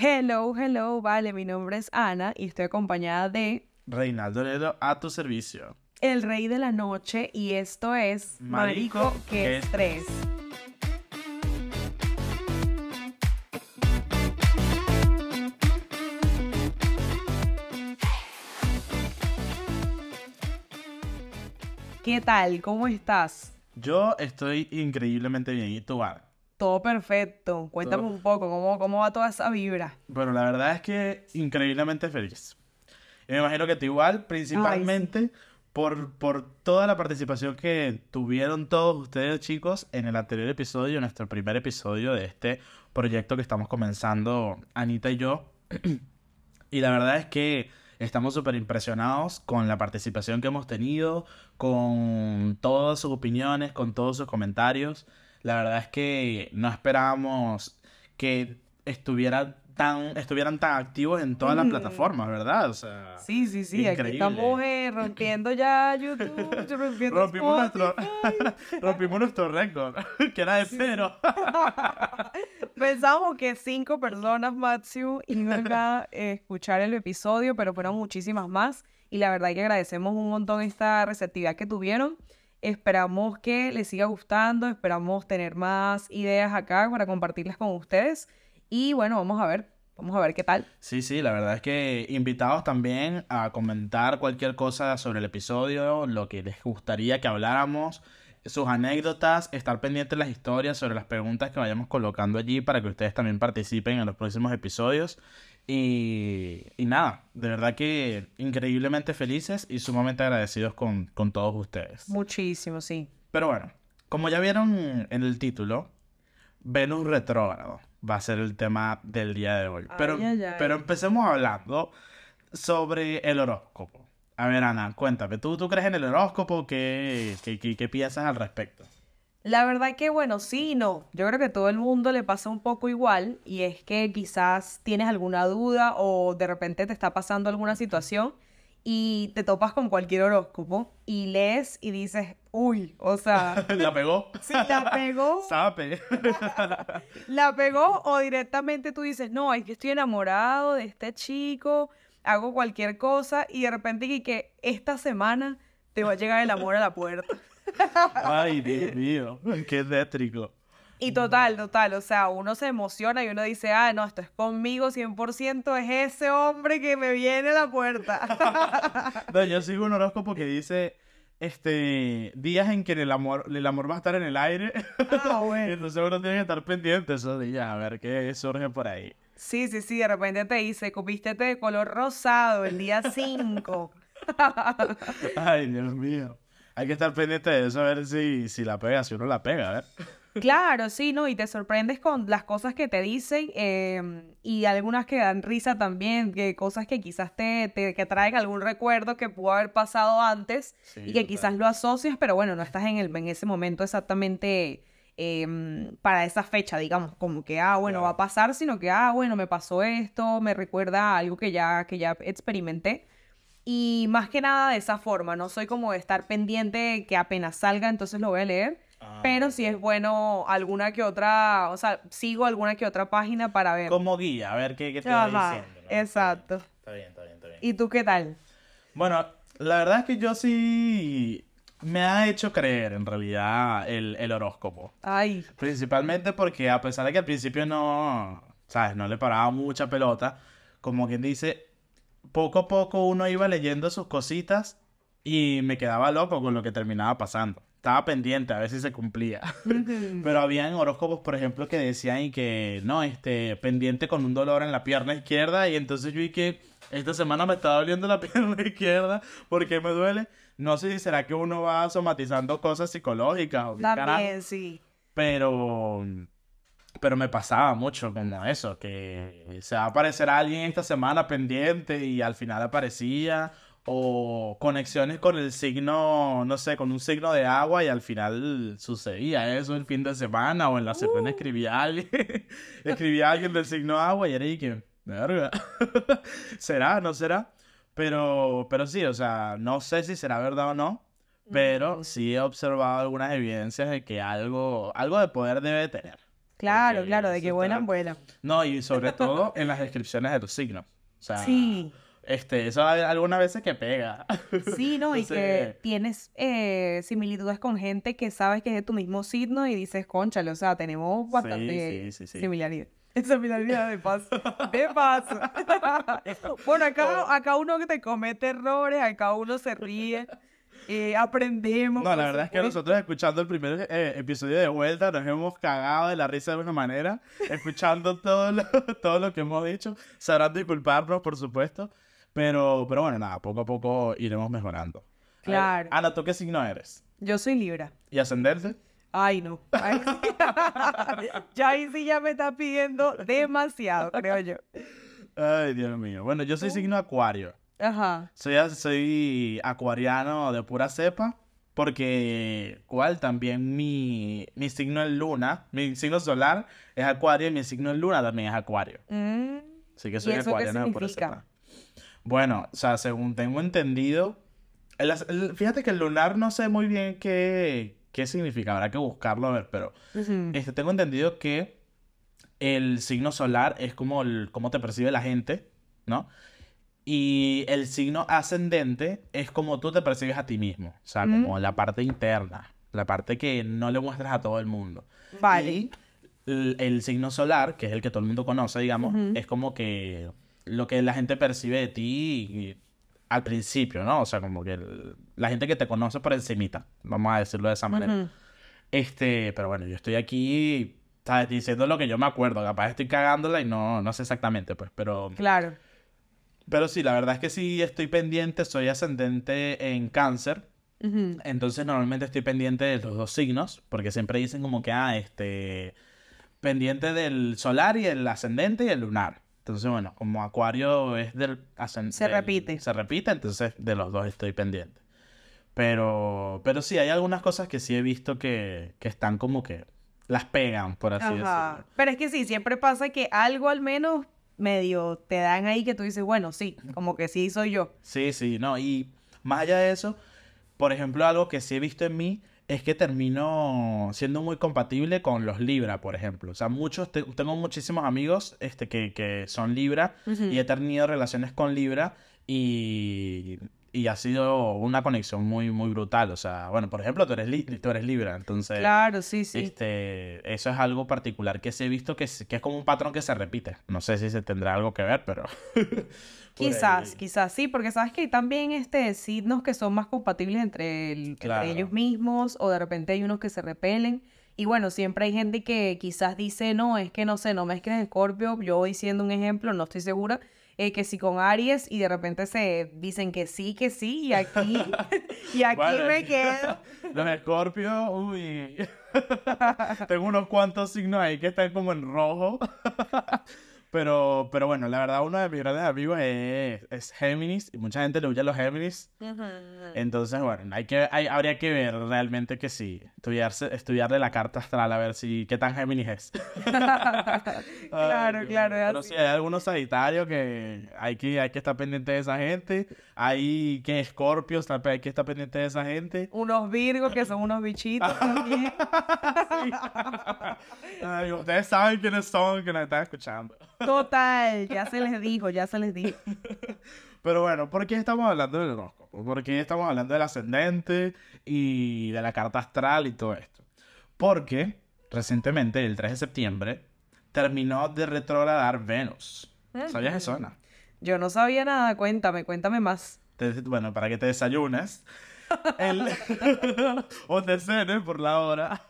Hello, hello, vale, mi nombre es Ana y estoy acompañada de Reinaldo Ledo a tu servicio. El Rey de la Noche y esto es Marico, Marico, qué qué estrés. ¿Qué tal? ¿Cómo estás? Yo estoy increíblemente bien. ¿Y tú, Ana? Todo perfecto. Cuéntame Todo- un poco, ¿cómo, ¿cómo va toda esa vibra? Bueno, la verdad es que increíblemente feliz. Y me imagino que tú igual, principalmente por, por toda la participación que tuvieron todos ustedes, chicos, en el anterior episodio, nuestro primer episodio de este proyecto que estamos comenzando, Anita y yo. Y la verdad es que estamos súper impresionados con la participación que hemos tenido, con todas sus opiniones, con todos sus comentarios. La verdad es que no esperábamos que estuvieran tan, estuvieran tan activos en todas las Mm. plataformas, ¿verdad? O sea, Sí, sí, sí, aquí Increíble. estamos eh, rompiendo ya YouTube, rompiendo rompimos nuestro, rompimos nuestro récord, que era de cero. Pensamos que cinco personas máximo iban a escuchar el episodio, pero fueron muchísimas más. Y la verdad que agradecemos un montón esta receptividad que tuvieron. Esperamos que les siga gustando, esperamos tener más ideas acá para compartirlas con ustedes. Y bueno, vamos a ver, vamos a ver qué tal. Sí, sí, la verdad es que invitados también a comentar cualquier cosa sobre el episodio, lo que les gustaría que habláramos, sus anécdotas, estar pendientes de las historias, sobre las preguntas que vayamos colocando allí para que ustedes también participen en los próximos episodios. Y, y nada, de verdad que increíblemente felices y sumamente agradecidos con, con todos ustedes. Muchísimo, sí. Pero bueno, como ya vieron en el título, Venus retrógrado va a ser el tema del día de hoy. Pero, Ay, ay, ay. pero empecemos hablando sobre el horóscopo. A ver, Ana, cuéntame, ¿tú, tú crees en el horóscopo? ¿Qué, qué, qué- qué piensas al respecto? La verdad que bueno, sí y no. Yo creo que a todo el mundo le pasa un poco igual y es que quizás tienes alguna duda o de repente te está pasando alguna situación y te topas con cualquier horóscopo y lees y dices, uy, o sea, ¿La pegó? si la pegó, Sabe. la pegó o directamente tú dices, no, es que estoy enamorado de este chico, hago cualquier cosa y de repente y que esta semana te va a llegar el amor a la puerta. Ay, Dios mío, qué tétrico. Y total, total, o sea, uno se emociona y uno dice, ah, no, esto es conmigo 100%, es ese hombre que me viene a la puerta. No, yo sigo un horóscopo que dice, este, días en que el amor, el amor va a estar en el aire. ah, bueno. Entonces uno tiene que estar pendiente esos días, a ver qué surge por ahí. Sí, sí, sí, de repente te dice, vístete de color rosado el día 5. Ay, Dios mío. Hay que estar pendiente de eso, a ver si, si la pega, si uno la pega, a ver. Claro, sí, ¿no? Y te sorprendes con las cosas que te dicen em, y algunas que dan risa también, que cosas que quizás te, te que traen algún recuerdo que pudo haber pasado antes Sí, y que total. quizás lo asocias, pero bueno, no estás en, el, en ese momento exactamente em, para esa fecha, digamos, como que, ah, bueno, va a pasar, sino que, ah, bueno, me pasó esto, me recuerda a algo que ya, que ya experimenté. Y más que nada de esa forma, no soy como de estar pendiente que apenas salga, entonces lo voy a leer. Ah, Pero sí es bueno alguna que otra, o sea, sigo alguna que otra página para ver. Como guía, a ver qué, qué te va diciendo. ¿no? exacto. Está bien, está bien, está bien. ¿Y tú qué tal? Bueno, la verdad es que yo sí me ha hecho creer en realidad el, el horóscopo. Ay, Principalmente porque a pesar de que al principio no, ¿sabes? No le paraba mucha pelota, como quien dice, poco a poco uno iba leyendo sus cositas y me quedaba loco con lo que terminaba pasando. Estaba pendiente a ver si se cumplía. Pero habían horóscopos, por ejemplo, que decían y que no, este, pendiente con un dolor en la pierna izquierda. Y entonces yo vi que esta semana me estaba doliendo la pierna izquierda. ¿Por qué me duele? No sé si será que uno va somatizando cosas psicológicas o también, sí. Pero, pero me pasaba mucho como eso, que se va a aparecer alguien esta semana pendiente y al final aparecía. O conexiones con el signo, no sé, con un signo de agua y al final sucedía eso el fin de semana o en la semana escribía alguien, escribía alguien del signo agua y era y que, verga, ¿será? ¿No será? Pero, pero sí, o sea, no sé si será verdad o no, pero sí he observado algunas evidencias de que algo, algo de poder debe tener. Claro, Porque claro, de que está- vuelan. No, y sobre todo en las descripciones de los signos. O sea, Sí. este, eso algunas veces que pega. Sí, ¿no? Y que tienes eh, similitudes con gente que sabes que es de tu mismo signo y dices, conchale, o sea, tenemos bastante sí, sí, sí. similaridad. Similaridad de paso. De paso. bueno, acá, acá uno que te comete errores, acá uno se ríe, eh, aprendemos. No, la verdad es que nosotros escuchando el primer eh, episodio de vuelta nos hemos cagado de la risa de alguna manera, escuchando todo lo, todo lo que hemos dicho, sabrán disculparnos, por supuesto, pero, pero bueno, nada, poco a poco iremos mejorando. Claro. Ana, ¿tú qué signo eres? Yo soy Libra. ¿Y ascenderte? Ay, no. Ay, ya ahí sí ya me está pidiendo demasiado, creo yo. Ay, Dios mío. Bueno, yo soy signo acuario. Ajá. Soy, soy acuariano de pura cepa. Porque, ¿cuál? También mi, mi signo es luna. Mi signo solar es acuario y mi signo es luna también es acuario. Mm, Así que ¿Y soy acuariano de pura cepa. Bueno, o sea, según tengo entendido. el as- el- fíjate que el lunar no sé muy bien qué, qué significa. Habrá que buscarlo a ver, pero ujú. este, tengo entendido que el signo solar es como el, cómo te percibe la gente, ¿no? Y el signo ascendente es como tú te percibes a ti mismo. O sea, Mm. como la parte interna. La parte que no le muestras a todo el mundo. Vale. Y el, el signo solar, que es el que todo el mundo conoce, digamos, es como que lo que la gente percibe de ti al principio, ¿no? O sea, como que el- la gente que te conoce por encimita, vamos a decirlo de esa manera. Este, pero bueno, yo estoy aquí, ¿sabes? Diciendo lo que yo me acuerdo. Capaz estoy cagándola y no, no sé exactamente, pues. Pero, Claro. Pero sí, la verdad es que sí estoy pendiente. Soy ascendente en cáncer. Entonces normalmente estoy pendiente de los dos signos. Porque siempre dicen como que, ah, este... Pendiente del solar y el ascendente y el lunar. Entonces, bueno, como Acuario es del ascendente... Se repite. Se repite, entonces de los dos estoy pendiente. Pero, pero sí, hay algunas cosas que sí he visto que, que están como que las pegan, por así Ajá. decirlo. Pero es que sí, siempre pasa que algo al menos medio te dan ahí que tú dices, bueno, sí, como que sí soy yo. Sí, sí, no. Y más allá de eso, por ejemplo, algo que sí he visto en mí es que termino siendo muy compatible con los Libra, por ejemplo. O sea, muchos, te- tengo muchísimos amigos este, que, que son Libra y he tenido relaciones con Libra y, y ha sido una conexión muy, muy brutal. O sea, bueno, por ejemplo, tú eres, li- tú eres Libra, entonces... Claro, sí, sí. Este, eso es algo particular que sí he visto que es, que es como un patrón que se repite. No sé si se tendrá algo que ver, pero... Quizás, ahí. quizás sí, porque sabes que hay también este signos que son más compatibles entre, el- entre ellos mismos o de repente hay unos que se repelen. Y bueno, siempre hay gente que quizás dice, no, es que no sé, no mezcles Scorpio. Yo voy siendo un ejemplo, no estoy segura. Eh, que sí con Aries y de repente se dicen que sí, que sí, y aquí, y aquí Bueno, me quedo. Los escorpios, uy. Tengo unos cuantos signos ahí que están como en rojo. Pero, pero bueno, la verdad, uno de mis grandes amigos es, es Géminis y mucha gente le huye a los Géminis. Entonces, bueno, hay que, hay, habría que ver realmente que sí. Estudiarse, estudiarle la carta astral a ver si qué tan Géminis es. Claro, Ay, claro, mío. es Pero así. sí, hay algunos Sagitarios que hay que, hay que estar pendiente de esa gente. Hay que Escorpios, también hay que estar pendiente de esa gente. Unos Virgos que son unos bichitos también. Ay, ustedes saben quiénes son que nos están escuchando. Total, ya se les dijo, ya se les dijo. Pero bueno, ¿por qué estamos hablando del horóscopo? ¿Por qué estamos hablando del ascendente y de la carta astral y todo esto? Porque recientemente, el 3 de septiembre, terminó de retrogradar Venus. ¿Sabías eso, Ana? Yo no sabía nada, cuéntame, cuéntame más. Bueno, para que te desayunes. El... o te cenes por la hora.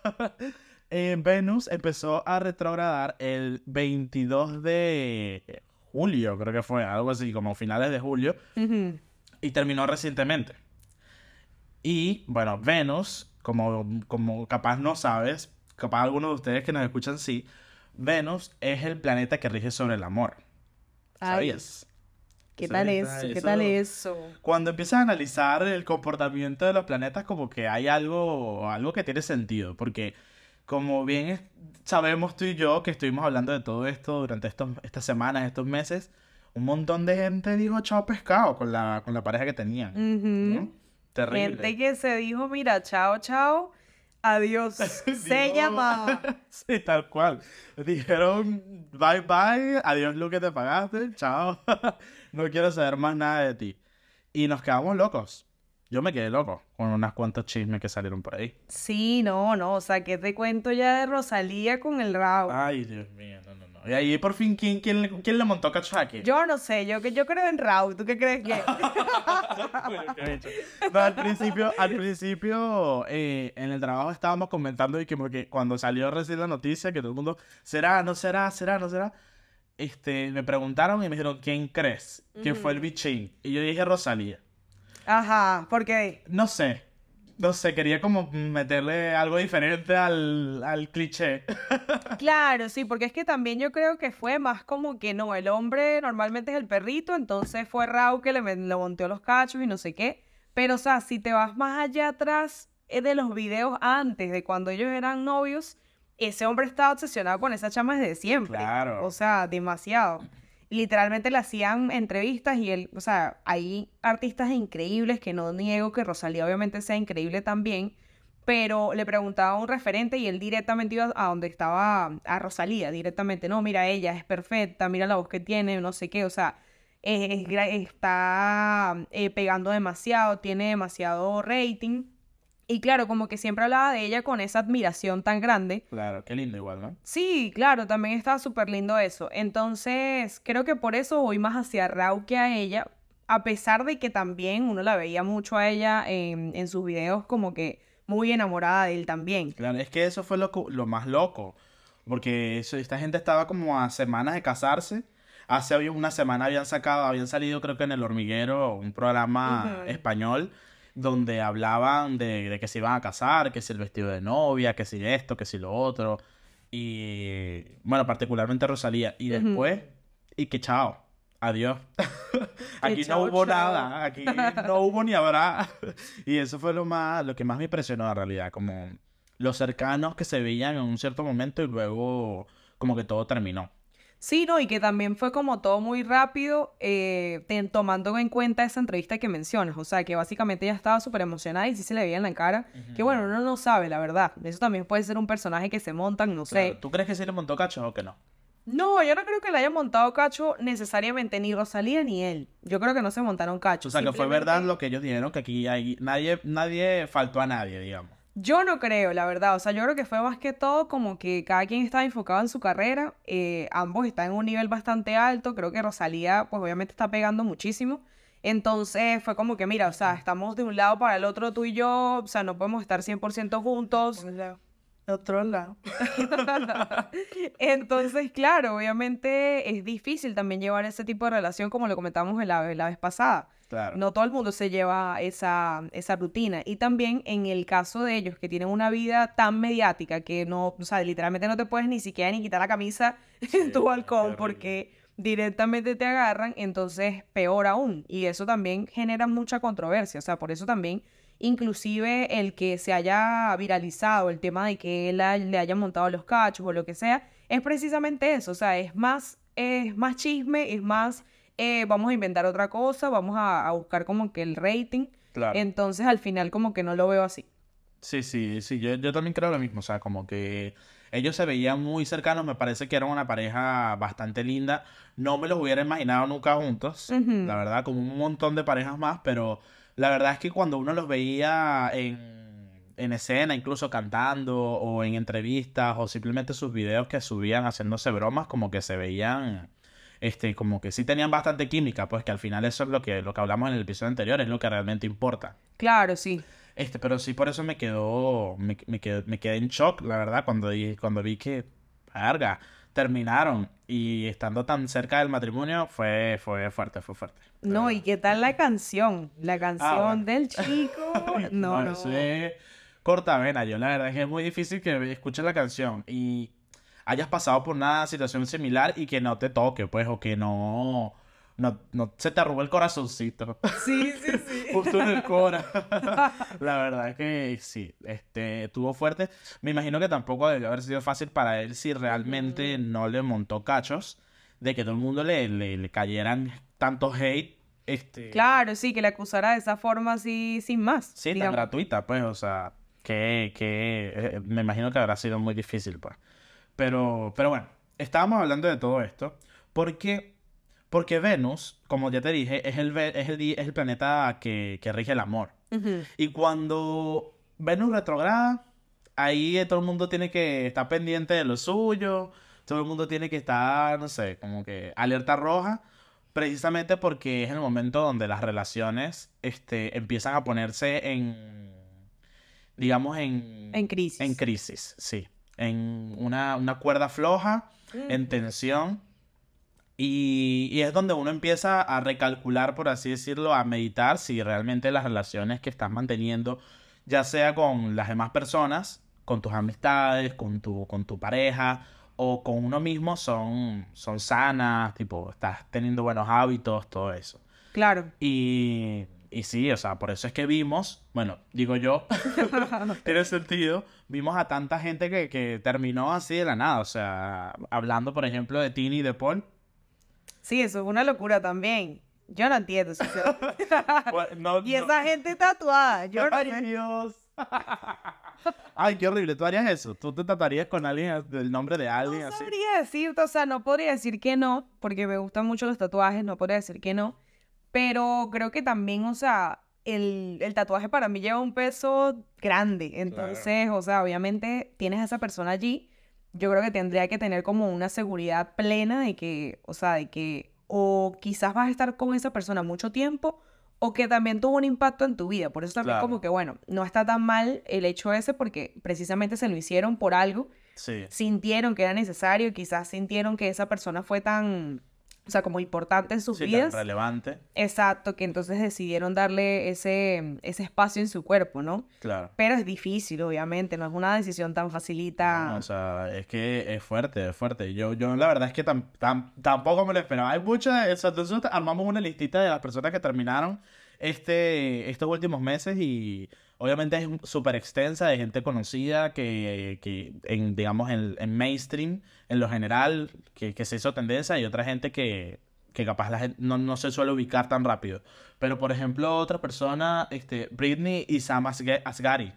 Eh, Venus empezó a retrogradar el 22 de julio, creo que fue, algo así, como finales de julio, y terminó recientemente. Y bueno, Venus, como, como capaz no sabes, capaz algunos de ustedes que nos escuchan sí, Venus es el planeta que rige sobre el amor. Ay, ¿Sabías? ¿Qué tal está- eso? ¿Qué eso- tal eso? Cuando empiezas a analizar el comportamiento de los planetas, como que hay algo, algo que tiene sentido, porque como bien sabemos tú y yo que estuvimos hablando de todo esto durante estos, estas semanas, estos meses, un montón de gente dijo chao pescado con la, con la pareja que tenían. Ujú. ¿no? Terrible. Gente que se dijo, mira, chao, chao, Adiós. Se llama. sí, tal cual. Dijeron bye bye, adiós lo que te pagaste, chao. no quiero saber más nada de ti. Y nos quedamos locos. Yo me quedé loco con unas cuantos chismes que salieron por ahí. Sí, no, no. O sea, ¿qué te cuento ya de Rosalía con el rabo? Ay, Dios mío, no, no, no. Y ahí por fin, ¿quién, quién, le- quién le montó cacho aquí? Yo no sé, yo, que yo creo en Raúl. ¿Tú qué crees que? No, al principio, al principio eh, en el trabajo estábamos comentando y que cuando salió recién la noticia, que todo el mundo, ¿será, no será, será, no será? Este, me preguntaron y me dijeron, ¿quién crees que fue el bichín? Y yo dije Rosalía. Ajá, porque No sé, no sé, quería como meterle algo diferente al, al cliché. Claro, sí, porque es que también yo creo que fue más como que no, el hombre normalmente es el perrito, entonces fue Raúl que le, le monteó los cachos y no sé qué. Pero, o sea, si te vas más allá atrás eh, de los videos antes de cuando ellos eran novios, ese hombre estaba obsesionado con esa chama desde siempre. Claro. O sea, demasiado. Literalmente le hacían entrevistas y él, o sea, hay artistas increíbles que no niego que Rosalía obviamente sea increíble también, pero le preguntaba a un referente y él directamente iba a donde estaba a Rosalía, directamente, no, mira, ella es perfecta, mira la voz que tiene, no sé qué, o sea, es- está eh, pegando demasiado, tiene demasiado rating. Y claro, como que siempre hablaba de ella con esa admiración tan grande. Claro, qué lindo igual, ¿no? Sí, claro, también estaba súper lindo eso. Entonces, creo que por eso voy más hacia Rau que a ella, a pesar de que también uno la veía mucho a ella en, en sus videos como que muy enamorada de él también. Claro, es que eso fue lo, lo más loco. Porque eso- esta gente estaba como a semanas de casarse. Hace una semana habían sacado, habían salido creo que en El Hormiguero, un programa español, donde hablaban de, de que se iban a casar, que si el vestido de novia, que si esto, que si lo otro. Y bueno, particularmente Rosalía. Y después, y que chao, adiós. aquí chao, no hubo chao. nada, aquí no hubo ni habrá. y eso fue lo más, lo que más me impresionó en realidad, como los cercanos que se veían en un cierto momento y luego como que todo terminó. Sí, no, y que también fue como todo muy rápido, eh, ten- tomando en cuenta esa entrevista que mencionas. O sea, que básicamente ella estaba súper emocionada y sí se le veía en la cara. Que bueno, uno no sabe, la verdad. Eso también puede ser un personaje que se montan, no sé. ¿Tú crees que sí le montó cacho o que no? No, yo no creo que le haya montado cacho necesariamente ni Rosalía ni él. Yo creo que no se montaron cacho. O sea, que fue verdad lo que ellos dijeron, que aquí hay, nadie, nadie faltó a nadie, digamos. Yo no creo, la verdad. O sea, yo creo que fue más que todo como que cada quien estaba enfocado en su carrera. eh, ambos están en un nivel bastante alto. Creo que Rosalía, pues obviamente está pegando muchísimo. Entonces fue como que, mira, o sea, estamos de un lado para el otro tú y yo. O sea, no podemos estar 100% juntos. Otro lado. Entonces, claro, obviamente es difícil también llevar ese tipo de relación como lo comentamos en la, la vez pasada. Claro. No todo el mundo se lleva esa, esa rutina. Y también en el caso de ellos que tienen una vida tan mediática que no, o sea, literalmente no te puedes ni siquiera ni quitar la camisa en tu balcón porque directamente te agarran, entonces peor aún. Y eso también genera mucha controversia. O sea, por eso también, inclusive el que se haya viralizado el tema de que él ha- le haya montado los cachos o lo que sea, es precisamente eso. O sea, es más, es más chisme, es más eh, vamos a inventar otra cosa, vamos a, a buscar como que el rating. Claro. Entonces al final como que no lo veo así. Sí, sí, sí, yo, yo también creo lo mismo, o sea, como que ellos se veían muy cercanos, me parece que eran una pareja bastante linda, no me los hubiera imaginado nunca juntos, la verdad, como un montón de parejas más, pero la verdad es que cuando uno los veía en, en escena, incluso cantando o en entrevistas o simplemente sus videos que subían haciéndose bromas, como que se veían... Este, como que sí tenían bastante química, pues que al final eso es lo que, lo que hablamos en el episodio anterior, es lo que realmente importa. Claro, sí. Este, pero sí, por eso me quedó, me, me quedé, me quedé en shock, la verdad, cuando, cuando vi que, verga, terminaron y estando tan cerca del matrimonio, fue, fue fuerte, fue fuerte. No, ¿y qué tal la canción? La canción Ah, bueno. del chico. No, no. eso es cortavena, yo la verdad es que es muy difícil que escuches la canción y hayas pasado por una situación similar y que no te toque, pues, o que no, no, no se te arrugue el corazoncito. Sí, sí, sí. Justo en el cora. La verdad es que sí, este, estuvo fuerte. Me imagino que tampoco debió haber sido fácil para él si realmente no le montó cachos de que todo el mundo le, le, le cayeran tanto hate. Este, Claro, sí, que le acusara de esa forma así, sin más. Sí, tan digamos. gratuita, pues, o sea, que, que eh, me imagino que habrá sido muy difícil, pues. Pero, pero bueno, estábamos hablando de todo esto porque, porque Venus, como ya te dije, es el, es el, es el planeta que, que rige el amor. Y cuando Venus retrograda, ahí todo el mundo tiene que estar pendiente de lo suyo, todo el mundo tiene que estar, no sé, como que alerta roja, precisamente porque es el momento donde las relaciones este, empiezan a ponerse en, digamos, en, En crisis. en crisis, sí, en una, una cuerda floja, Mm. en tensión. Y, y es donde uno empieza a recalcular, por así decirlo, a meditar si realmente las relaciones que estás manteniendo, ya sea con las demás personas, con tus amistades, con tu, con tu pareja o con uno mismo, son, son sanas, tipo, estás teniendo buenos hábitos, todo eso. Claro. Y, y sí, o sea, por eso es que vimos, bueno, digo yo, tiene sentido, vimos a tanta gente que, que terminó así de la nada, o sea, hablando, por ejemplo, de Tini y de Paul. Sí, eso es una locura también. Yo no entiendo. Bueno, no- y no- esa gente tatuada. Yo no ¡Ay. Dios! Ay, qué horrible, ¿tú harías eso? ¿Tú te tratarías con alguien del nombre de alguien No así? sabría decir, o sea, no podría decir que no, porque me gustan mucho los tatuajes, no podría decir que no. Pero creo que también, o sea, el, el tatuaje para mí lleva un peso grande. Entonces, o sea, obviamente tienes a esa persona allí. Yo creo que tendría que tener como una seguridad plena de que, o sea, de que o quizás vas a estar con esa persona mucho tiempo o que también tuvo un impacto en tu vida. Por eso también Claro. como que, bueno, no está tan mal el hecho ese porque precisamente se lo hicieron por algo Sí. sintieron que era necesario, quizás sintieron que esa persona fue tan, o sea, como importante en sus Sí, tan vidas. relevante, Exacto, que entonces decidieron darle ese, ese espacio en su cuerpo, ¿no? claro. Pero es difícil, obviamente, no es una decisión tan facilita. No, o sea, es que es fuerte, es fuerte. Yo, yo la verdad es que tam- tam- tampoco me lo esperaba. Hay muchas, o sea, entonces armamos una listita de las personas que terminaron este, estos últimos meses y obviamente es súper extensa de gente conocida que, que en, digamos, en, en mainstream, en lo general, que, que se hizo tendencia y otra gente que, que capaz la gente no, no se suele ubicar tan rápido. Pero, por ejemplo, otra persona, este, Britney y Sam Asghari.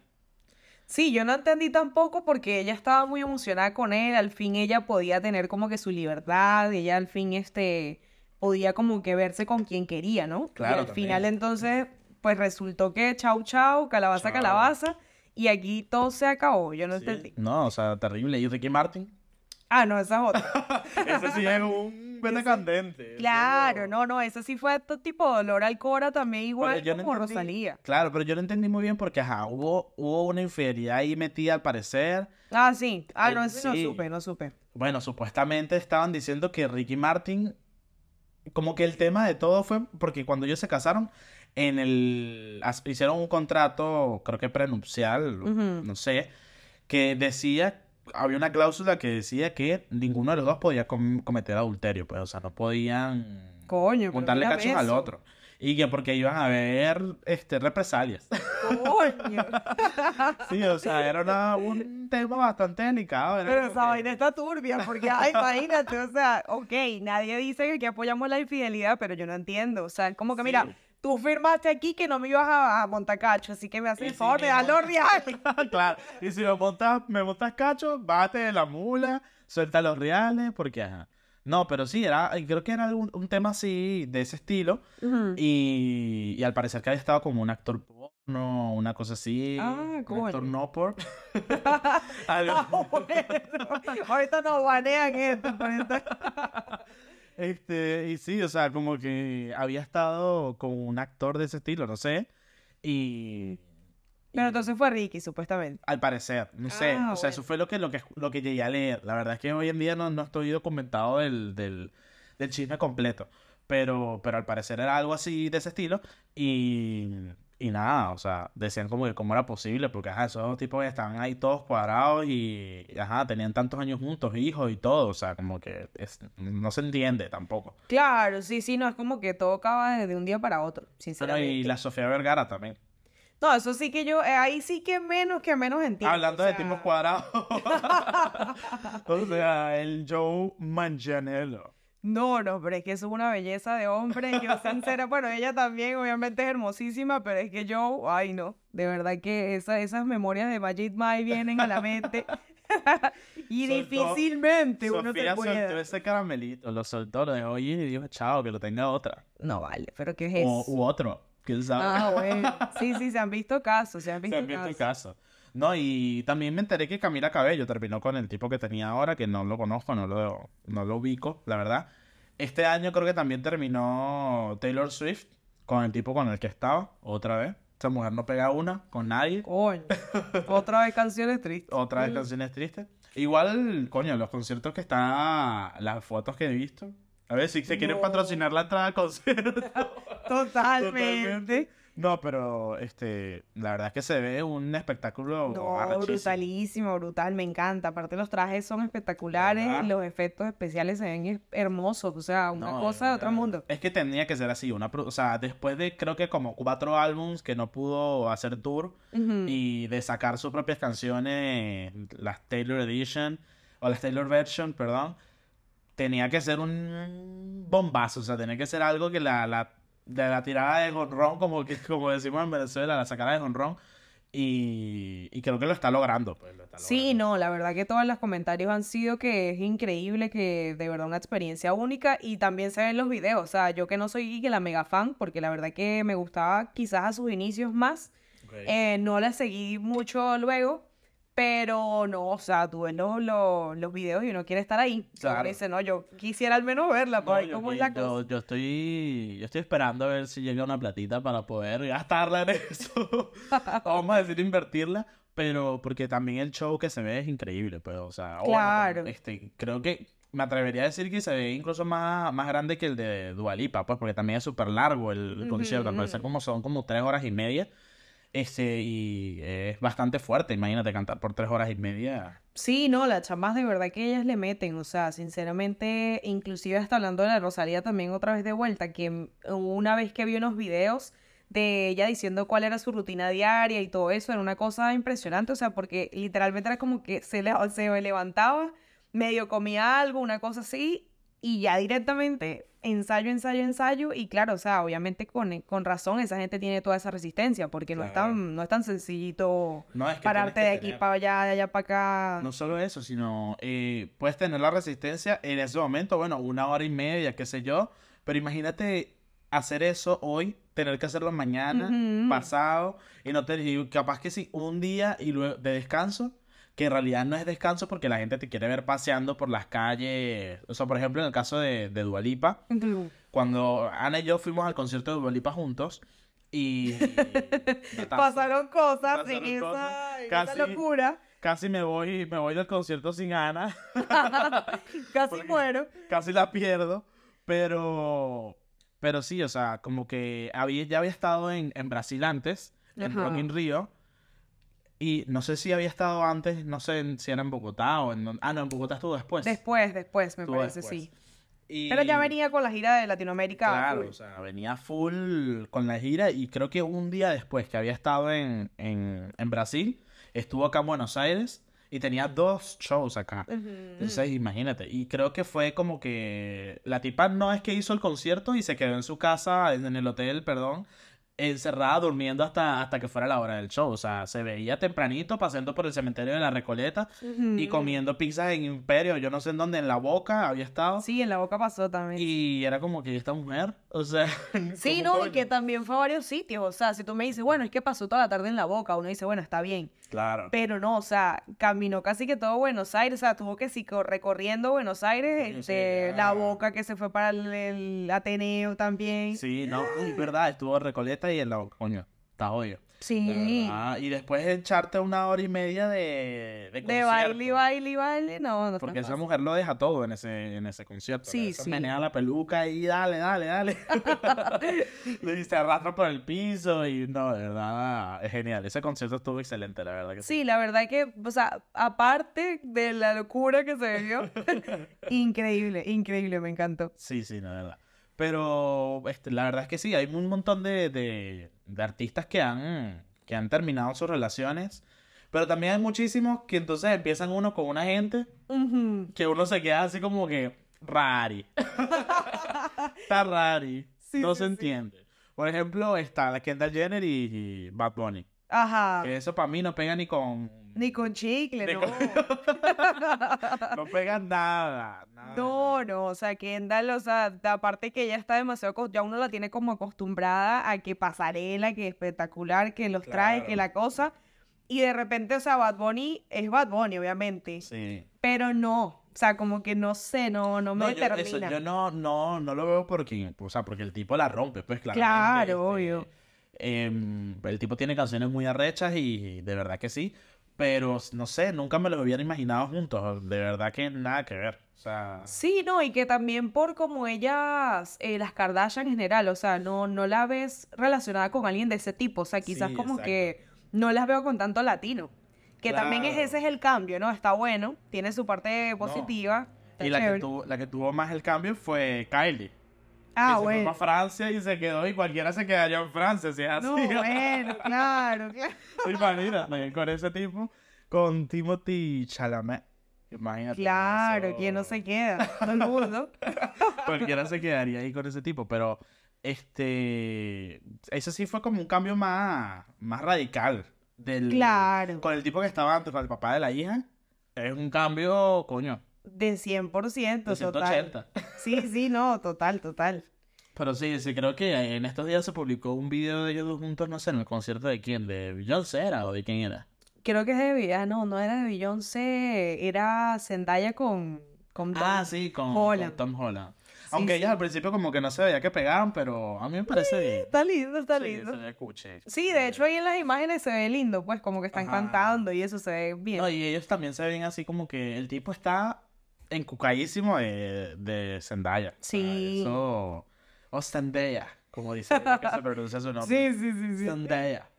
Sí, yo no entendí tampoco porque ella estaba muy emocionada con él, al fin ella podía tener como que su libertad, ella al fin este podía como que verse con quien quería, ¿no? Y Claro, al también. final entonces pues resultó que chau chau, calabaza calabaza y aquí todo se acabó, yo no Sí. entendí. No, o sea, terrible. ¿Y Ricky Martin? Ah, no, esa es otra. Ese sí es un vete candente. Claro, no, no, esa sí fue todo tipo dolor al cora también igual no como entendí- Rosalía. Claro, pero yo no entendí muy bien porque, ajá, hubo, hubo una infidelidad ahí metida al parecer. Ah, sí. Ah, no, Eh, eso sí. no supe, no supe. Bueno, supuestamente estaban diciendo que Ricky Martin, como que el tema de todo fue porque cuando ellos se casaron, en el, hicieron un contrato, creo que prenupcial, no sé, que decía, había una cláusula que decía que ninguno de los dos podía com- cometer adulterio, pues, o sea, no podían Coño, mira cachos al otro. Y que porque iban a haber este, represalias. Coño. Sí, o sea, era una- un tema bastante delicado. era Pero esa vaina está turbia, porque, ay, imagínate, o sea, ok, nadie dice que aquí apoyamos la infidelidad, pero yo no entiendo, o sea, como que, mira. Tú firmaste aquí que no me ibas a, a montar cacho, así que me haces el favor me darlo montas- real. claro. Y si me montas, me montas cacho, bájate de la mula, suelta los reales, porque ajá. No, pero sí, era, creo que era un, un tema así, de ese estilo. Y, y al parecer que había estado como un actor porno, una cosa así. Ah, un actor no por. Algo- Ah, bueno. Ahorita nos banean esto, esto. Este, y sí, o sea, como que había estado con un actor de ese estilo, no sé. Y. Pero entonces fue Ricky, supuestamente. Al parecer, no sé. Ah, o sea, eso bueno. fue lo que, lo que, lo que llegué a leer. La verdad es que hoy en día no, no estoy documentado del, del, del chisme completo. Pero, pero al parecer era algo así de ese estilo. Y, y nada, o sea, decían como que cómo era posible, porque ajá, esos dos tipos estaban ahí todos cuadrados y ajá, tenían tantos años juntos, hijos y todo. O sea, como que es- no se entiende tampoco. Claro, sí, sí, no, es como que todo acaba de, un día para otro, sinceramente. y la Sofía Vergara también. No, eso sí que yo, eh, ahí sí que menos que menos entiendo. Hablando o de tipos cuadrados. o sea, el Joe Manganiello. No, no, pero es que es una belleza de hombre. Yo sincera, bueno, ella también obviamente es hermosísima, pero es que yo, ay no, de verdad que esa- esas memorias de Majid Mai vienen a la mente. y Soltó- difícilmente uno Sofía se soltó puede. ese caramelito, lo soltó, lo dejó ir y dijo, chao, que lo tenga otra. No vale, pero ¿qué es O, eso? u otro, quién sabe. Ah, bueno. Sí, sí, se han visto casos, se han visto Se han visto casos. caso. No, y también me enteré que Camila Cabello terminó con el tipo que tenía ahora, que no lo conozco, no lo, no lo ubico, la verdad. Este año creo que también terminó Taylor Swift con el tipo con el que estaba, otra vez. Esta mujer no pega una con nadie. Coño. Otra vez canciones tristes. Otra vez canciones tristes. Igual, coño, los conciertos que están, las fotos que he visto. A ver, si se quieren No. patrocinar la entrada al concierto. Totalmente. No, pero este, la verdad es que se ve un espectáculo No, brutalísimo, brutal, me encanta. Aparte los trajes son espectaculares, ¿Verdad? los efectos especiales se ven her- hermosos, o sea, una No, cosa de otro mundo. Es que tenía que ser así, una, o sea, después de creo que como cuatro álbums que no pudo hacer tour y de sacar sus propias canciones, las Taylor Edition o las Taylor Version, perdón, tenía que ser un bombazo, o sea, tenía que ser algo que la, la de la tirada de jonrón, como que como decimos en Venezuela, la sacada de jonrón y, y creo que lo está logrando, pues lo está Sí, logrando. no, la verdad que todos los comentarios han sido que es increíble, que de verdad una experiencia única y también se ven los videos, o sea, yo que no soy que la mega fan, porque la verdad que me gustaba quizás a sus inicios más, eh, no la seguí mucho luego, pero no, o sea, tú ves los, los, los videos y uno quiere estar ahí. Claro. dice, no, yo quisiera al menos verla para No, ver yo, cómo es yo- la cosa. yo estoy, yo estoy esperando a ver si llega una platita para poder gastarla en eso. Vamos a decir invertirla, pero porque también el show que se ve es increíble, pues, o sea, bueno, Claro. este, creo que me atrevería a decir que se ve incluso más, más grande que el de Dua Lipa, pues, porque también es súper largo el, el concierto, al parecer ujú. como son como tres horas y media. Este, y es bastante fuerte, imagínate cantar por tres horas y media. Sí, no, las chambas de verdad que ellas le meten, o sea, sinceramente, inclusive hasta hablando de la Rosalía también otra vez de vuelta, que una vez que vi unos videos de ella diciendo cuál era su rutina diaria y todo eso, era una cosa impresionante, o sea, porque literalmente era como que se, le, se levantaba, medio comía algo, una cosa así, y ya directamente ensayo, ensayo, ensayo, y claro, o sea, obviamente con, con razón esa gente tiene toda esa resistencia, porque no, es tan, no es tan sencillito No, es que pararte de aquí tener- para allá, de allá para acá. No solo eso, sino eh, puedes tener la resistencia en ese momento, bueno, una hora y media, qué sé yo, pero imagínate hacer eso hoy, tener que hacerlo mañana, pasado, y no te, y capaz que sí, un día y luego de descanso, que en realidad no es descanso porque la gente te quiere ver paseando por las calles, o sea, por ejemplo, en el caso de, de Dua Lipa, cuando Ana y yo fuimos al concierto de Dua Lipa juntos, y... Pasaron cosas Pasaron en, cosas. esa, en locura. Casi me voy, me voy del concierto sin Ana. Casi muero. casi la pierdo, pero pero sí, o sea, como que había, ya había estado en, en Brasil antes, en Ajá. Rock in Rio, y no sé si había estado antes, no sé si era en Bogotá o en ah, no, en Bogotá estuvo después. Después, después, me Estuvo parece, después. sí. Y- Pero ya venía con la gira de Latinoamérica. Claro, full. o sea, venía full con la gira y creo que un día después que había estado en, en, en Brasil, estuvo acá en Buenos Aires y tenía dos shows acá. Entonces, imagínate. Y creo que fue como que la tipa no es que hizo el concierto y se quedó en su casa, en el hotel, perdón, encerrada durmiendo hasta, hasta que fuera la hora del show. O sea, se veía tempranito pasando por el cementerio de la Recoleta y comiendo pizzas en Imperio, yo no sé en dónde, en la boca había estado. Sí, en la boca pasó también. Y era como que esta mujer, o sea, Sí, ¿cómo no, y que también fue a varios sitios. O sea, si tú me dices, bueno, es que pasó toda la tarde en la boca, uno dice, bueno, está bien. Claro. Pero no, o sea, caminó casi que todo Buenos Aires, o sea, tuvo que sí, recorriendo Buenos Aires, sí, este, la boca que se fue para el, el Ateneo también. Sí, no, es verdad, estuvo Recoleta y en la boca, coño, está hoyo. Sí. Y después echarte una hora y media de, de, De baile, baile, baile, no, no Porque esa fácil. mujer lo deja todo en ese, en ese concierto. Sí, sí. Menea la peluca y dale, dale, dale. Le se arrastra por el piso y no, de verdad, es genial. Ese concierto estuvo excelente, la verdad que sí. Sí, la verdad que, o sea, aparte de la locura que se vio, increíble, increíble, me encantó. Sí, sí, la verdad. Pero este, la verdad es que sí, hay un montón de, de, de artistas que han, que han terminado sus relaciones. Pero también hay muchísimos que entonces empiezan uno con una gente que uno se queda así como que, rari. está rari. Sí, no sí, se sí. entiende. Por ejemplo, está la Kendall Jenner y, y Bad Bunny. Ajá. Que eso para mí no pega ni con... Ni con chicle, Ni no. con- no pega nada. nada. No, no, o sea, Kendall, o sea, aparte que ella está demasiado, ya uno la tiene como acostumbrada a que pasarela, que espectacular, que los trae, que Claro. la cosa, y de repente, o sea, Bad Bunny es Bad Bunny, obviamente, Sí. pero no, o sea, como que no sé, no, no me No, yo, eso, yo no, no, no lo veo porque, o sea, porque el tipo la rompe, pues claro. Claro, obvio. El tipo tiene canciones muy arrechas y de verdad que sí, pero no sé, nunca me los hubiera imaginado juntos, de verdad que nada que ver. O sea, Sí, no, y que también por como ellas, eh, las Kardashian en general, o sea, no, no la ves relacionada con alguien de ese tipo, o sea, quizás Sí, como exacto. que no las veo con tanto latino. Que también es, ese es el cambio, ¿no? Está bueno, tiene su parte positiva. y la que, chévere. tuvo, la que tuvo más el cambio fue Kylie. Ah, que se fue para Francia y se quedó y cualquiera se quedaría en Francia, si es así. No, bueno, claro, claro. ¿Te imaginas? Con ese tipo, con Timothy Chalamet. Imagínate. Claro, eso- ¿quién no se queda? Todo el mundo. Cualquiera se quedaría ahí con ese tipo, pero este, eso sí fue como un cambio más, más radical del, Claro. con el tipo que estaba antes, con el papá de la hija, es un cambio, coño, De 100%, de total. 180. Sí, sí, no, total, total. Pero sí, sí, creo que en estos días se publicó un video de ellos dos juntos, no sé, en el concierto de quién, de Beyoncé era o de quién era. Creo que es de Beyoncé, no, no era de Beyoncé, era Zendaya con, con Ah, sí, con, Holland. con Tom Holland. Sí, Aunque sí. ellas al principio como que no se veía que pegaban, pero a mí me parece bien. Está lindo, está lindo. se ve cuche. Sí, de hecho ahí en las imágenes se ve lindo, pues como que están Ajá. cantando y eso se ve bien. No, y ellos también se ven así como que el tipo está encucadísimo de, de Zendaya. O sea, Sí. Eso. O Zendaya, como dice que se pronuncia su nombre. sí, sí, sí, sí. Zendaya.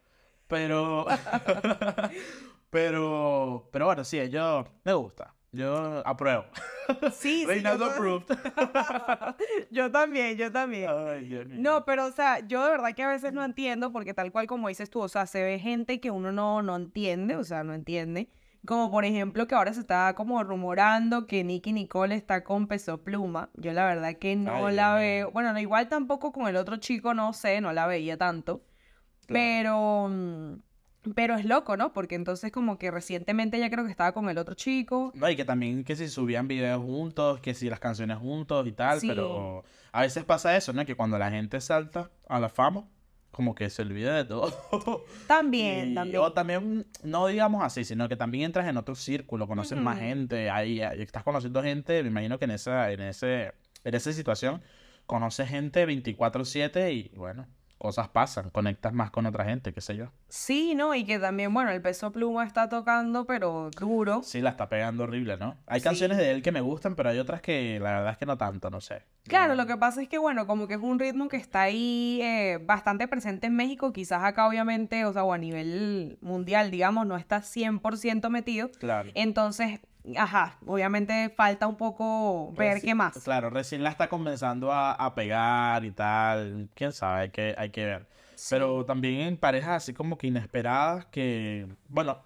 Pero. pero. Pero bueno, sí, yo. Me gusta. Yo apruebo. Sí, sí, yo, approved. yo también, yo también. Ay, Dios mío. No, pero o sea, yo de verdad que a veces no entiendo porque tal cual como dices tú, o sea, se ve gente que uno no, no entiende, o sea, no entiende. Como por ejemplo que ahora se está como rumorando que Nicky Nicole está con Peso Pluma. Yo la verdad que no Ay, la veo. Bueno, no, igual tampoco con el otro chico, no sé, no la veía tanto. Pero, mm, pero es loco, ¿no? Porque entonces como que recientemente ya creo que estaba con el otro chico. No, y que también que si subían videos juntos, que si las canciones juntos y tal, Sí. pero a veces pasa eso, ¿no? Que cuando la gente salta a la fama, como que se olvida de todo. También, Y- también. O también, no digamos así, sino que también entras en otro círculo, conoces más Ujú. gente, ahí ahí estás conociendo gente, me imagino que en esa, en ese, en esa situación conoces gente 24/7 y bueno, cosas pasan, conectas más con otra gente, qué sé yo. Sí, ¿no? Y que también, bueno, el Peso Pluma está tocando, pero duro. Sí, la está pegando horrible, ¿no? Hay Sí. canciones de él que me gustan, pero hay otras que la verdad es que no tanto, no sé. Claro, lo que pasa es que, bueno, como que es un ritmo que está ahí eh, bastante presente en México, quizás acá obviamente, o sea, o a nivel mundial, digamos, no está 100% metido. Claro. Entonces, ajá, obviamente falta un poco ver Reci- qué más. Claro, recién la está comenzando a, a pegar y tal. Quién sabe, hay que, hay que ver. Pero también en parejas así como que inesperadas que, bueno,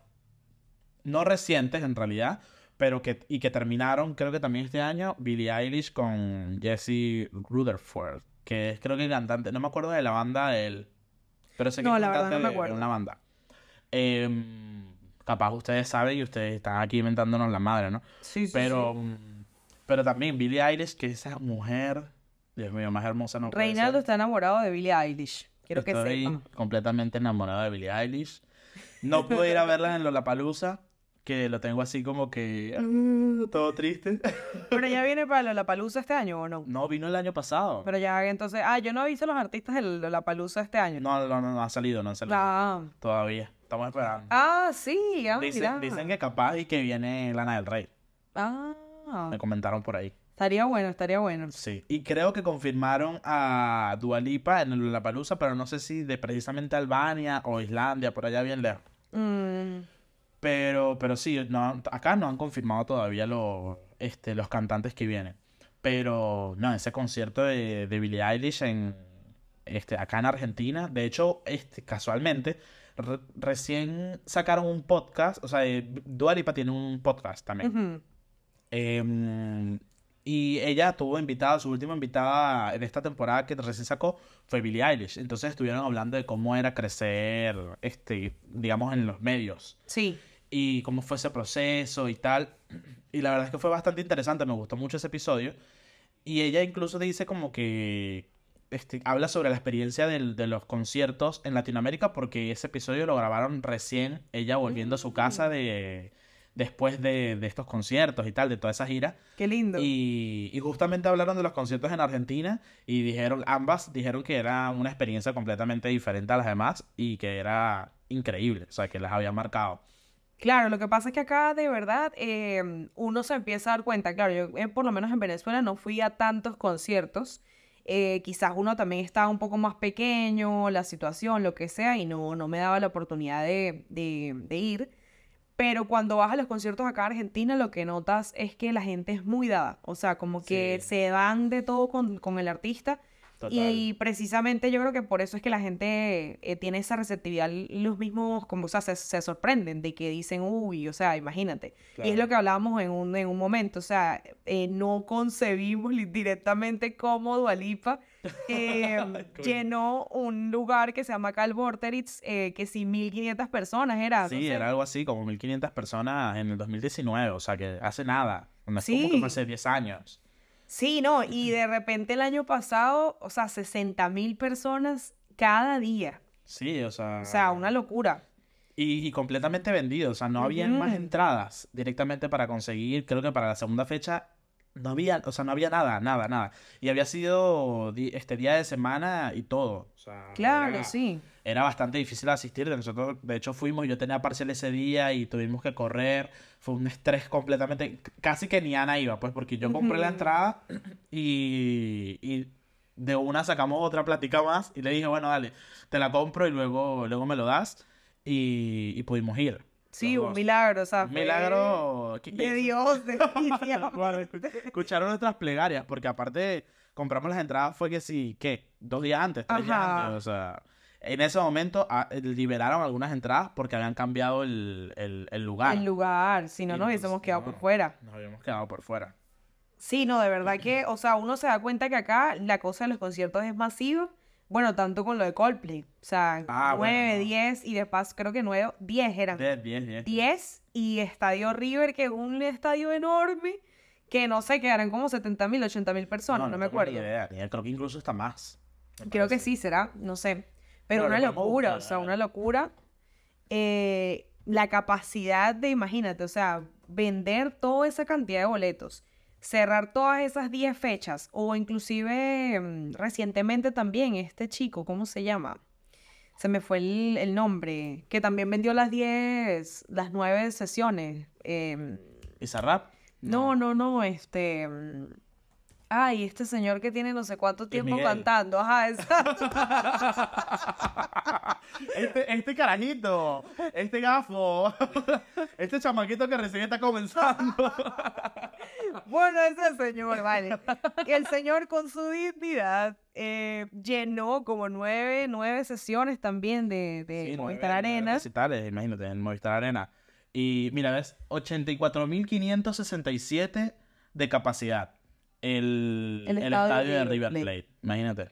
no recientes en realidad, pero que, y que terminaron, creo que también este año, Billie Eilish con Jesse Rutherford, que es creo que cantante, no me acuerdo de la banda de él, pero sé que No, es la verdad cantante no me de- de acuerdo. una banda. Em, capaz ustedes saben y ustedes están aquí inventándonos la madre, ¿no? Sí, sí, Pero, sí. mm, pero también Billie Eilish, que esa mujer, Dios mío, más hermosa no Reinaldo está enamorado de Billie Eilish. Quiero que Estoy sepan. completamente enamorado de Billie Eilish. No pude ir a verla en Lollapalooza, que lo tengo así como que ah, todo triste. Pero ya viene para la palusa este año o no? No, vino el año pasado. Pero ya, entonces, ah, yo no he visto los artistas de la palusa este año. No, no, no, no ha salido, no ha salido. Ah, Todavía. Estamos esperando. ah sí, ah, dicen, mira. dicen que capaz y que viene Lana del Rey. Ah, Me comentaron por ahí. estaría bueno, estaría bueno. Sí. Y creo que confirmaron a Dua Lipa en el Lollapalooza, pero no sé si de precisamente Albania o Islandia, por allá bien lejos. Mm, Pero, pero sí, no, acá no han confirmado todavía los, este, los cantantes que vienen. Pero no, ese concierto de, de Billie Eilish en, este, acá en Argentina, de hecho, este, casualmente, re- recién sacaron un podcast, o sea, eh, Dua Lipa tiene un podcast también. Em, Y ella tuvo invitada, su última invitada en esta temporada que recién sacó fue Billie Eilish. Entonces estuvieron hablando de cómo era crecer, este, digamos, en los medios. Sí. Y cómo fue ese proceso y tal. Y la verdad es que fue bastante interesante, me gustó mucho ese episodio. Y ella incluso dice como que este, habla sobre la experiencia del- de los conciertos en Latinoamérica porque ese episodio lo grabaron recién, ella volviendo a su casa de después de, de estos conciertos y tal, de toda esa gira. Qué lindo. Y, y justamente hablaron de los conciertos en Argentina y dijeron, ambas dijeron que era una experiencia completamente diferente a las demás y que era increíble, o sea, que las había marcado. Claro, lo que pasa es que acá de verdad eh, uno se empieza a dar cuenta, claro, yo eh, por lo menos en Venezuela no fui a tantos conciertos, eh, quizás uno también estaba un poco más pequeño, la situación, lo que sea, y no, no me daba la oportunidad de, de- de ir, pero cuando vas a los conciertos acá en Argentina lo que notas es que la gente es muy dada, o sea, como que Sí. se dan de todo con, con el artista. Total. Y precisamente yo creo que por eso es que la gente eh, tiene esa receptividad, los mismos, como, o sea, se, se sorprenden de que dicen, uy, o sea, imagínate. Y es lo que hablábamos en un, en un momento, o sea, eh, no concebimos directamente cómo Dualipa llenó un lugar que se llama Cal Vorterix, eh, que sí, 1500 personas era. no Sí, sé. era algo así, como 1500 personas en el 2019, o sea, que hace nada, no es como que hace 10 años. Sí, no, y de repente el año pasado, o sea, 60 mil personas cada día. Sí, o sea... O sea, una locura. Y, y completamente vendido, o sea, no habían más entradas directamente para conseguir, creo que para la segunda fecha no había, o sea, no había nada, nada, nada. Y había sido di- este día de semana y todo. O sea, Claro, era, sí. Era bastante difícil asistir. Nosotros, de hecho, fuimos, yo tenía parcial ese día y tuvimos que correr. Fue un estrés completamente, casi que ni Ana iba, pues, porque yo compré la Ujú. entrada y, y de una sacamos otra plática más y le dije, bueno, dale, te la compro y luego, luego me lo das y, y pudimos ir. Sí, un milagro, o sea, Un milagro de Dios, definitivamente. Bueno, escu- escucharon nuestras plegarias, porque aparte compramos las entradas fue que sí, ¿qué? Dos días antes, tres días Ajá. antes, o sea, en ese momento ah, eh, liberaron algunas entradas porque habían cambiado el, el- el lugar. El lugar, si no Y nos hubiésemos entonces, quedado por no, fuera. Nos habíamos quedado por fuera. Sí, no, de verdad que, o sea, uno se da cuenta que acá la cosa de los conciertos es masiva. Bueno, tanto con lo de Coldplay. O sea, Ah, bueno, nueve, no. diez y después creo que nueve, diez eran. 10, 10, 10. 10 y Estadio River, que es un estadio enorme, que no sé, quedarán como 70 mil, 80 mil personas, no, me tengo ni acuerdo. ni idea, Creo que incluso está más. me Creo que parece. sí, será, no sé. Pero una locura, buscar, o sea, una locura. Eh, la capacidad de, imagínate, o sea, vender toda esa cantidad de boletos, cerrar todas esas 10 fechas, o inclusive mm, recientemente también este chico, ¿cómo se llama? Se me fue el, el nombre, que también vendió las 10, las 9 sesiones. em, ¿Bizarrap? no, no, no, este. Ay, este señor que tiene no sé cuánto tiempo cantando. Ajá, exacto. Este, este carajito, este gafo, este chamaquito que recién está comenzando. Bueno, ese señor, vale. Y el señor con su dignidad eh, llenó como nueve, nueve sesiones también de, de Sí, Movistar Arena. imagínate, en Movistar Arena. Y mira, ves, 84.567 de capacidad. El, El el estadio estadio de de River Plate. Plate. Imagínate.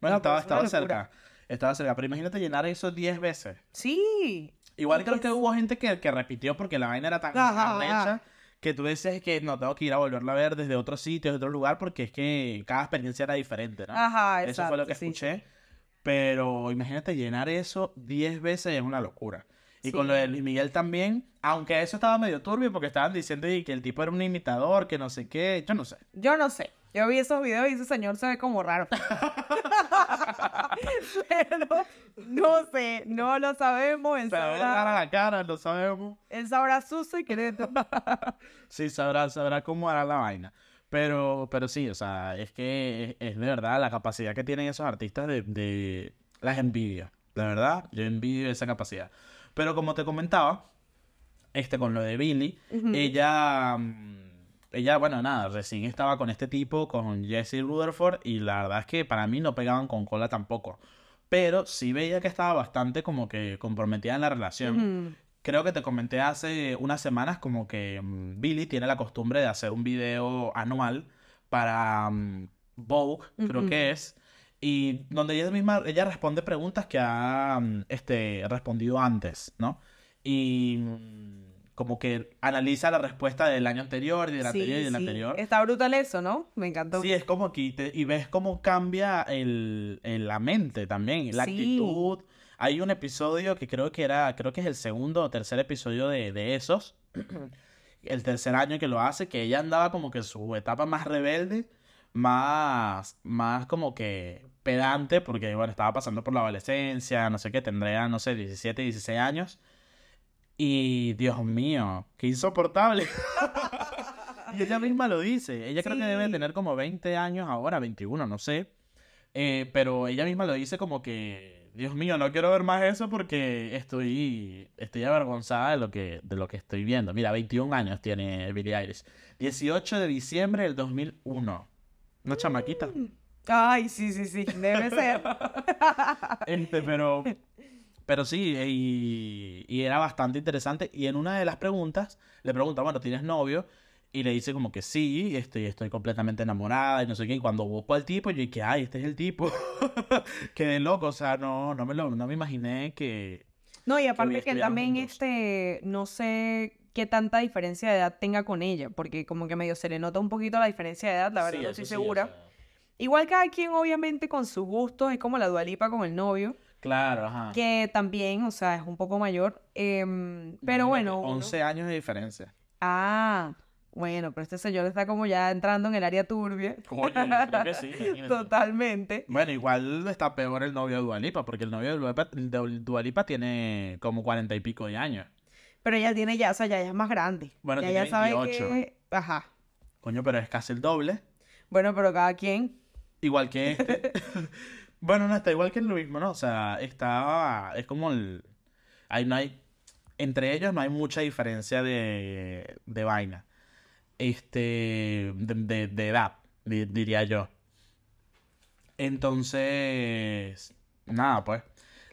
Bueno, No, estaba, estaba cerca. Estaba cerca. Pero imagínate llenar eso 10 veces. Sí. Igual creo que hubo gente que, que repitió porque la vaina era tan ajá. que tú dices que no tengo que ir a volverla a ver desde otro sitio, desde otro lugar, porque es que cada experiencia era diferente, ¿no? Ajá, Eso exacto. fue lo que sí. escuché. Pero imagínate llenar eso 10 veces es una locura. Y Sí. con lo de Luis Miguel también, aunque eso estaba medio turbio porque estaban diciendo y que el tipo era un imitador, que no sé qué, yo no sé. Yo no sé. Yo vi esos videos y ese señor se ve como raro. Pero no sé, no lo sabemos. Él sabrá, rara la cara, lo sabemos. él sabrá su secreto. Sí, sabrá, sabrá cómo hará la vaina. Pero, pero sí, o sea, es que es, es de verdad la capacidad que tienen esos artistas de, de... Las envidia. De verdad, yo envidio esa capacidad. Pero como te comentaba, este con lo de Billy, ella... mm, Ella, bueno, nada, recién estaba con este tipo, con Jesse Rutherford, y la verdad es que para mí no pegaban con cola tampoco. Pero sí veía que estaba bastante como que comprometida en la relación. Creo que te comenté hace unas semanas como que mm, Billy tiene la costumbre de hacer un video anual para mm, Vogue, creo que es, y donde ella misma, ella responde preguntas que ha mm, este, respondido antes, ¿no? Y mm, como que analiza la respuesta del año anterior, y del Sí, anterior y del sí. anterior. Está brutal eso, ¿no? Me encantó. Sí, es como que te- y ves cómo cambia el, el- la mente también, la Sí. actitud. Hay un episodio que creo que era, creo que es el segundo o tercer episodio de, de esos, el tercer año que lo hace, que ella andaba como que en su etapa más rebelde, más, más como que pedante, porque bueno, estaba pasando por la adolescencia, no sé qué, tendría, no sé, 17, 16 años. Y Dios mío, qué insoportable. Y ella misma lo dice. Ella creo que debe Sí. tener como 20 años ahora, 21, no sé. Eh, pero ella misma lo dice como que, Dios mío, no quiero ver más eso porque estoy, estoy avergonzada de lo que, de lo que estoy viendo. Mira, 21 años tiene Billie Eilish. 18 de diciembre del 2001. Una chamaquita. Ay, sí, sí, sí, debe ser. Este, pero, pero sí, y, y era bastante interesante. Y en una de las preguntas, le pregunta, bueno, ¿tienes novio? Y le dice como que sí, este, estoy completamente enamorada y no sé qué. Y cuando busco al tipo, yo dije, ay, este es el tipo. Quedé loco, o sea, no, no me lo, no me imaginé que... No, y aparte que también, juntos. este, no sé qué tanta diferencia de edad tenga con ella, porque como que medio se le nota un poquito la diferencia de edad, la verdad Sí, no estoy sí, o segura. sea, Igual cada quien, obviamente, con sus gustos, es como la Dualipa con el novio, Claro, ajá. que también, o sea, es un poco mayor. em, pero bueno. uno- 11 años de diferencia. Ah, bueno, pero este señor está como ya entrando en el área turbia. Coño, creo que sí, imagínate. Totalmente. Bueno, igual está peor el novio de Dualipa, porque el novio de Dualipa, tiene como cuarenta y pico de años. Pero ella tiene ya, o sea, ya ella es más grande. Bueno, ya tiene ella sabe 28. que... Ajá. Coño, pero es casi el doble. Bueno, pero cada quien. Igual que este. bueno, no, está igual que el mismo, ¿no? O sea, está. Es como el. Ahí no hay. Entre ellos no hay mucha diferencia de, de vaina. Este. De, de- de edad, di- diría yo. Entonces. Nada, pues.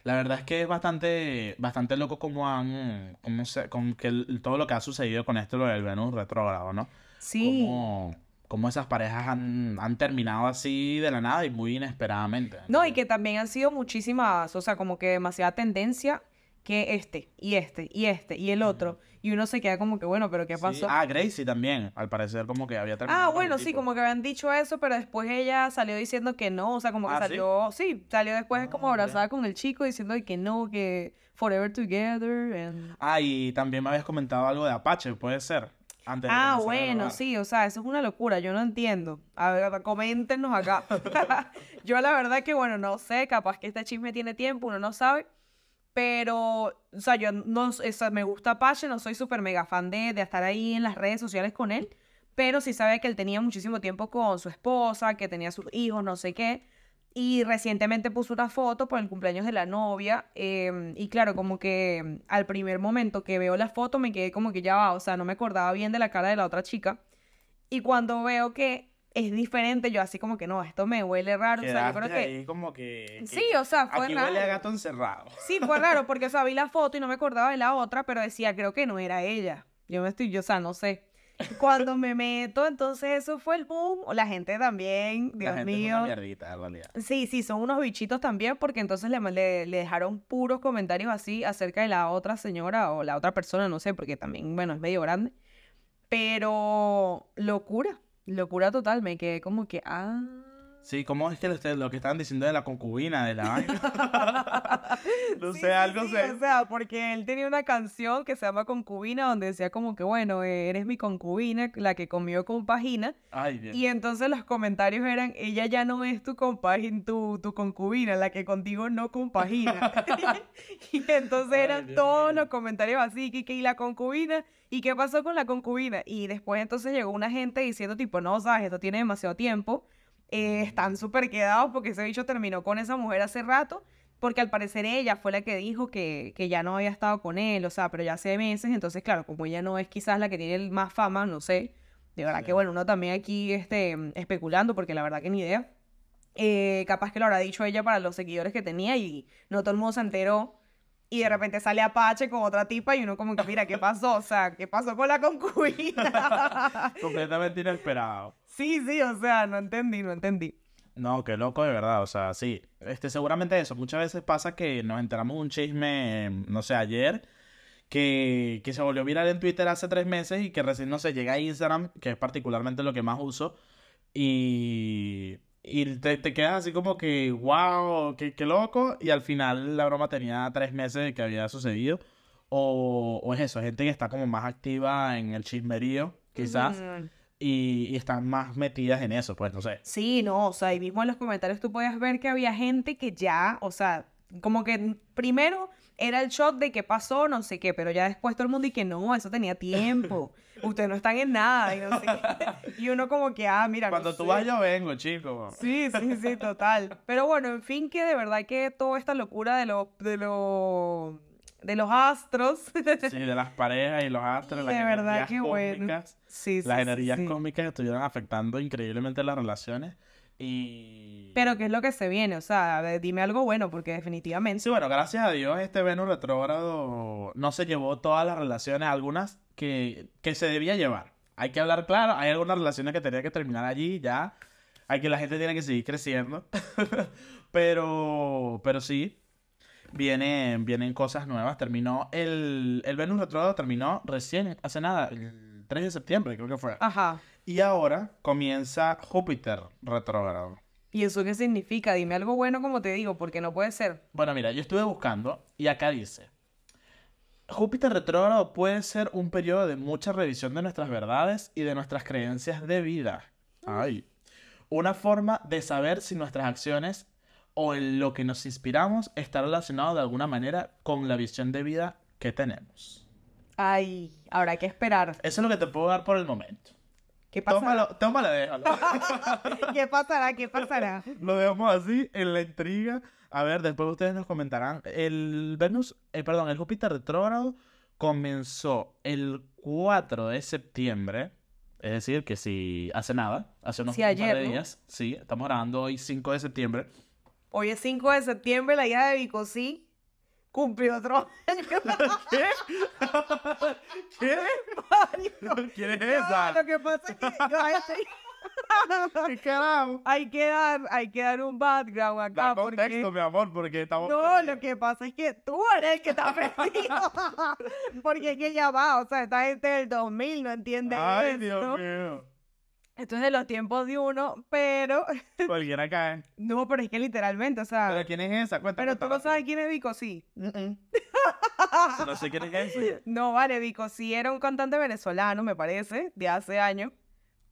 La verdad es que es bastante, bastante loco como han, como se, con que el- todo lo que ha sucedido con esto, lo del Venus retrógrado, ¿no? Sí. Cómo, cómo esas parejas han, han terminado así de la nada y muy inesperadamente. No, y que también han sido muchísimas, o sea, como que demasiada tendencia que este, y este, y este, y el otro. Y uno se queda como que, bueno, pero ¿qué Sí. pasó? Ah, Gracie también, al parecer como que había terminado Ah, con el bueno, sí, tipo. como que habían dicho eso, pero después ella salió diciendo que no, o sea, como que Ah, ¿sí? salió, sí, salió después como Ah, abrazada con el chico diciendo que no, que forever together. and- Ah, y también me habías comentado algo de Apache, puede ser. Antes de Ah, bueno, sí, o sea, eso es una locura, yo no entiendo. A ver, coméntenos acá. yo la verdad que, bueno, no sé, capaz que este chisme tiene tiempo, uno no sabe. Pero, o sea, yo no, o sea, me gusta Apache, no soy súper mega fan de, de estar ahí en las redes sociales con él. Pero sí sabe que él tenía muchísimo tiempo con su esposa, que tenía sus hijos, no sé qué. Y recientemente puso una foto por el cumpleaños de la novia. em, y claro, como que al primer momento que veo la foto me quedé como que ya va, o sea, no me acordaba bien de la cara de la otra chica. Y cuando veo que es diferente, yo así como que no, esto me huele raro. O sea, yo creo que... como que... Sí, o sea, fue Aquí raro. huele a gato encerrado. Sí, fue raro porque, o sea, vi la foto y no me acordaba de la otra, pero decía, creo que no era ella. Yo me estoy, yo, o sea, no sé. Cuando me meto, entonces eso fue el boom. O la gente también, La Dios es mío. una mierdita, en realidad. Sí, sí, son unos bichitos también, porque entonces le, le, le dejaron puros comentarios así acerca de la otra señora o la otra persona, no sé, porque también, bueno, es medio grande. Pero locura, locura total, me quedé como que, ah. Sí, ¿cómo es que ustedes lo que estaban diciendo de la concubina, de la vaina? no Sí, sé, algo sí, sé. O sea, porque él tenía una canción que se llama Concubina, donde decía como que, bueno, eh, eres mi concubina, la que comió con pagina. Ay, Dios. Y entonces los comentarios eran, ella ya no es tu, compagin, tu, tu concubina, la que contigo no compagina. y entonces Ay, eran Dios todos los comentarios así, que, que, ¿y la concubina? ¿Y qué pasó con la concubina? Y después entonces llegó una gente diciendo tipo, no, sabes, esto tiene demasiado tiempo. eh, están súper quedados porque ese bicho terminó con esa mujer hace rato. Porque al parecer ella fue la que dijo que, que ya no había estado con él, o sea, pero ya hace meses, entonces claro, como ella no es quizás la que tiene el más fama, no sé, de verdad que Sí. bueno, uno también aquí este, especulando, porque la verdad que ni idea. Eh, capaz que lo habrá dicho ella para los seguidores que tenía y no todo el mundo se enteró. Y de repente sale Apache con otra tipa y uno como que, mira, ¿qué pasó? O sea, ¿qué pasó con la concubina? Completamente inesperado. sí, sí, o sea, no entendí, no entendí. No, qué loco de verdad, o sea, sí. Este, seguramente eso. Muchas veces pasa que nos enteramos de un chisme, no sé, ayer, que, que se volvió viral en Twitter hace tres meses y que recién, no sé, llega a Instagram, que es particularmente lo que más uso, y, y te, te quedas así como que, wow, qué, qué loco, y al final la broma tenía tres meses de que había sucedido. O, o es eso, gente que está como más activa en el chismerío, quizás, y, y están más metidas en eso, pues no sé. Sí, no, o sea, y mismo en los comentarios tú podías ver que había gente que ya, o sea, como que primero era el shot de qué pasó, no sé qué, pero ya después todo el mundo y que no, eso tenía tiempo, ustedes no están en nada, y no sé qué. Y uno como que, ah, mira, no Cuando tú sé. vas, yo vengo, chico. Sí, sí, sí, total. Pero bueno, en fin, que de verdad que toda esta locura de los, de los, de los astros, Sí, de las parejas y los astros, las de verdad energías que bueno. cósmicas. Sí, sí, Las energías sí. cósmicas estuvieron afectando increíblemente las relaciones. Y. Pero ¿qué es lo que se viene? O sea, ver, dime algo bueno, porque definitivamente... Sí, bueno, gracias a Dios, este Venus retrógrado no se llevó todas las relaciones, algunas que, que se debía llevar. Hay que hablar claro, hay algunas relaciones que tenía que terminar allí, ya. Hay que la gente tiene que seguir creciendo. pero, pero sí, vienen, vienen cosas nuevas. Terminó el, el Venus retrógrado, terminó recién, hace nada, el 3 de septiembre creo que fue. Ajá. Y ahora comienza Júpiter retrógrado. ¿Y eso qué significa? Dime algo bueno como te digo, porque no puede ser. Bueno, mira, yo estuve buscando y acá dice, Júpiter retrógrado puede ser un periodo de mucha revisión de nuestras verdades y de nuestras creencias de vida. Ay. Una forma de saber si nuestras acciones o en lo que nos inspiramos está relacionado de alguna manera con la visión de vida que tenemos. Ay, habrá que esperar. Eso es lo que te puedo dar por el momento. ¿Qué pasará? Tómalo, tómalo, déjalo. ¿Qué pasará? ¿Qué pasará? Lo dejamos así en la intriga. A ver, después ustedes nos comentarán. El Venus, eh, perdón, el Júpiter retrógrado comenzó el 4 de septiembre. Es decir, que si hace nada, hace unos Sí, par ayer, días. Sí, estamos grabando hoy 5 de septiembre. Hoy es 5 de septiembre, la hija de Vicosí cumplió otro año. ¿Qué? ¿Qué? ¿Quién es esa? Lo que pasa es que ¿Qué carajo? hay que dar, hay que dar un background acá. Da porque- contexto, mi amor, porque estamos... No, lo que pasa es que tú eres el que está perdido. Porque es que ya va, o sea, esta gente del 2000 no entiende Ay, esto. Dios mío. Esto es de los tiempos de uno, pero Cualquiera cae. no, pero es que literalmente, o sea, ¿Pero pero, quién es esa? Cuéntame. tú no sabes quién es Vico, sí. No sé quién es ese. No, vale, Vico sí era un cantante venezolano, me parece, de hace años.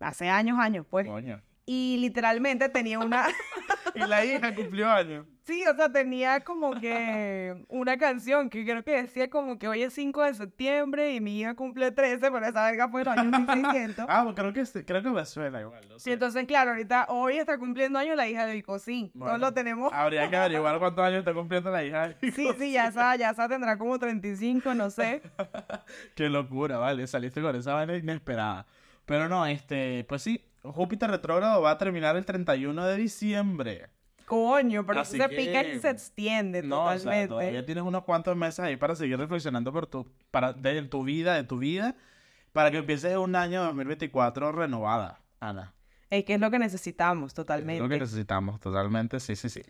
Hace años, años, pues. Coño. Y literalmente tenía una. Y la hija cumplió años. Sí, o sea, tenía como que una canción que creo que decía como que hoy es 5 de septiembre y mi hija cumple 13, pero esa verga fue en los años 1600. Ah, pues creo que, sí, creo que me suena igual. no Sí, sé. entonces, claro, ahorita hoy está cumpliendo años la hija de Vico, sí. Bueno, Todos lo tenemos. Habría que averiguar cuántos años está cumpliendo la hija. de Sí, sí, ya esa, ya esa tendrá como 35, no sé. Qué locura, vale. Saliste con esa vaina inesperada. Pero no, este, pues sí, Júpiter retrógrado va a terminar el 31 de diciembre. Coño, pero Así se pica y que- se extiende No, o sea, totalmente. todavía tienes unos cuantos meses ahí para seguir reflexionando por tu, para, de tu vida, de tu vida, para que empieces un año 2024 renovada, Ana. Es que es lo que necesitamos Es lo totalmente. que necesitamos, totalmente, sí, sí, sí.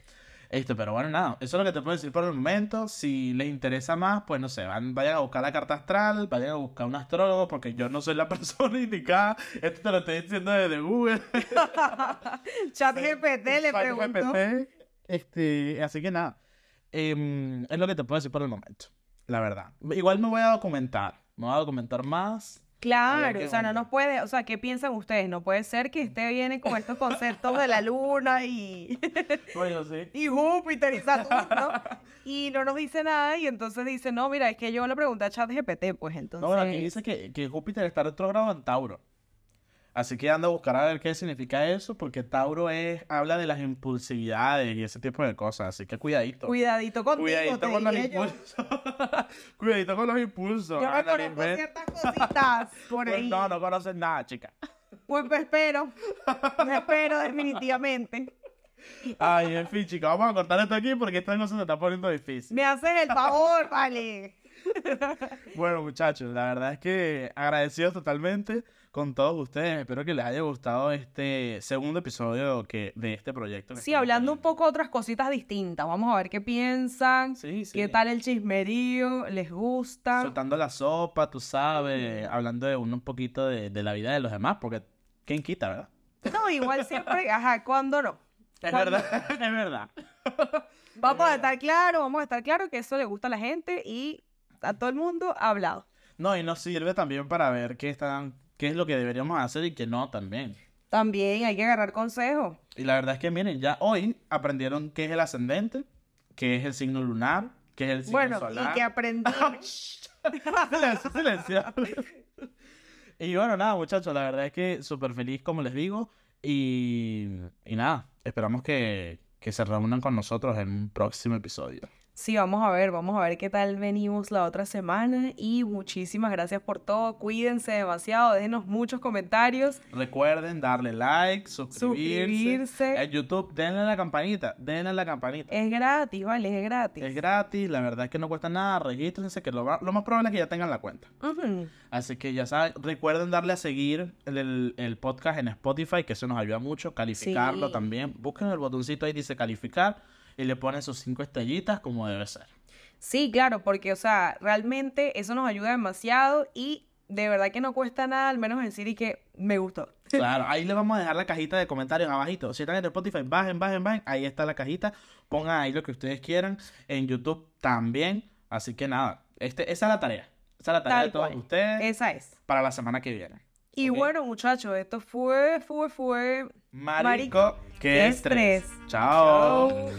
Este, pero bueno, nada, eso es lo que te puedo decir por el momento. Si les interesa más, pues no sé, van, vayan a buscar la carta astral, vayan a buscar un astrólogo, porque yo no soy la persona indicada. Esto te lo estoy diciendo desde Google. Chat GPT le. GPT. Este, así que nada, em, es lo que te puedo decir por el momento, la verdad. Igual me voy a documentar, me voy a documentar más. Claro, o sea, no nos puede, o sea, ¿qué piensan ustedes? No puede ser que esté viene con estos conceptos de la luna y, Bueno, sí. y Júpiter y Saturno y no nos dice nada y entonces dice, no, mira, es que yo le pregunté a ChatGPT, pues entonces... No, bueno, aquí dice que, que Júpiter está retrógrado en Tauro. Así que anda a buscar a ver qué significa eso, porque Tauro es, habla de las impulsividades y ese tipo de cosas. Así que cuidadito. Cuidadito contigo, Cuidadito te con los yo. impulsos. cuidadito con los impulsos. Yo Ana reconozco Lisbeth. ciertas cositas por Pues ahí. no, no conoces nada, chica. Pues me espero, me espero definitivamente. Ay, en fin, chicos, vamos a cortar esto aquí porque esta no se me está poniendo difícil. Me haces el favor, vale. Bueno, muchachos, la verdad es que agradecidos totalmente con todos ustedes. Espero que les haya gustado este segundo episodio que, de este proyecto. Sí, hablando un poco de otras cositas distintas. Vamos a ver qué piensan. Sí, sí. ¿Qué tal el chismerío? ¿Les gusta? Soltando la sopa, tú sabes, hablando de un, un poquito de, de la vida de los demás, porque ¿quién quita, verdad? No, igual siempre, ajá, ¿cuándo no? Es ¿Cuándo? verdad, es verdad. Vamos a estar claro, vamos a estar claro que eso le gusta a la gente y a todo el mundo ha hablado. No, y nos sirve también para ver qué están, qué es lo que deberíamos hacer y qué no también. También hay que agarrar consejos. Y la verdad es que miren, ya hoy aprendieron qué es el ascendente, qué es el signo lunar, qué es el signo Bueno, solar. y que aprendí. silencio, silencio. y bueno, nada, muchachos, la verdad es que súper feliz, como les digo. Y, y nada, esperamos que, que se reúnan con nosotros en un próximo episodio. Sí, vamos a ver, vamos a ver qué tal venimos la otra semana y muchísimas gracias por todo. Cuídense demasiado, déjenos muchos comentarios. Recuerden darle like, suscribirse. Suscribirse. En YouTube, denle a la campanita, denle a la campanita. Es gratis, ¿vale? Es gratis. Es gratis, la verdad es que no cuesta nada, regístrense, que lo, lo más probable es que ya tengan la cuenta. Así que ya saben, recuerden darle a seguir el, el- el podcast en Spotify, que eso nos ayuda mucho, calificarlo Sí. también. Busquen el botoncito ahí, dice calificar, y le ponen sus cinco estrellitas como debe ser. Sí, claro, porque, o sea, realmente eso nos ayuda demasiado y de verdad que no cuesta nada, al menos decir y que me gustó. Claro, ahí le vamos a dejar la cajita de comentarios abajito. Si están en Spotify, bajen, bajen, bajen. Ahí está la cajita. Pongan ahí lo que ustedes quieran. En YouTube también. Así que nada, este, esa es la tarea. Esa es la tarea Tal de todos cual. ustedes Esa es. para la semana que viene. Y bueno, muchachos, esto fue, fue, fue. Marico, Marico. qué estrés. Chao.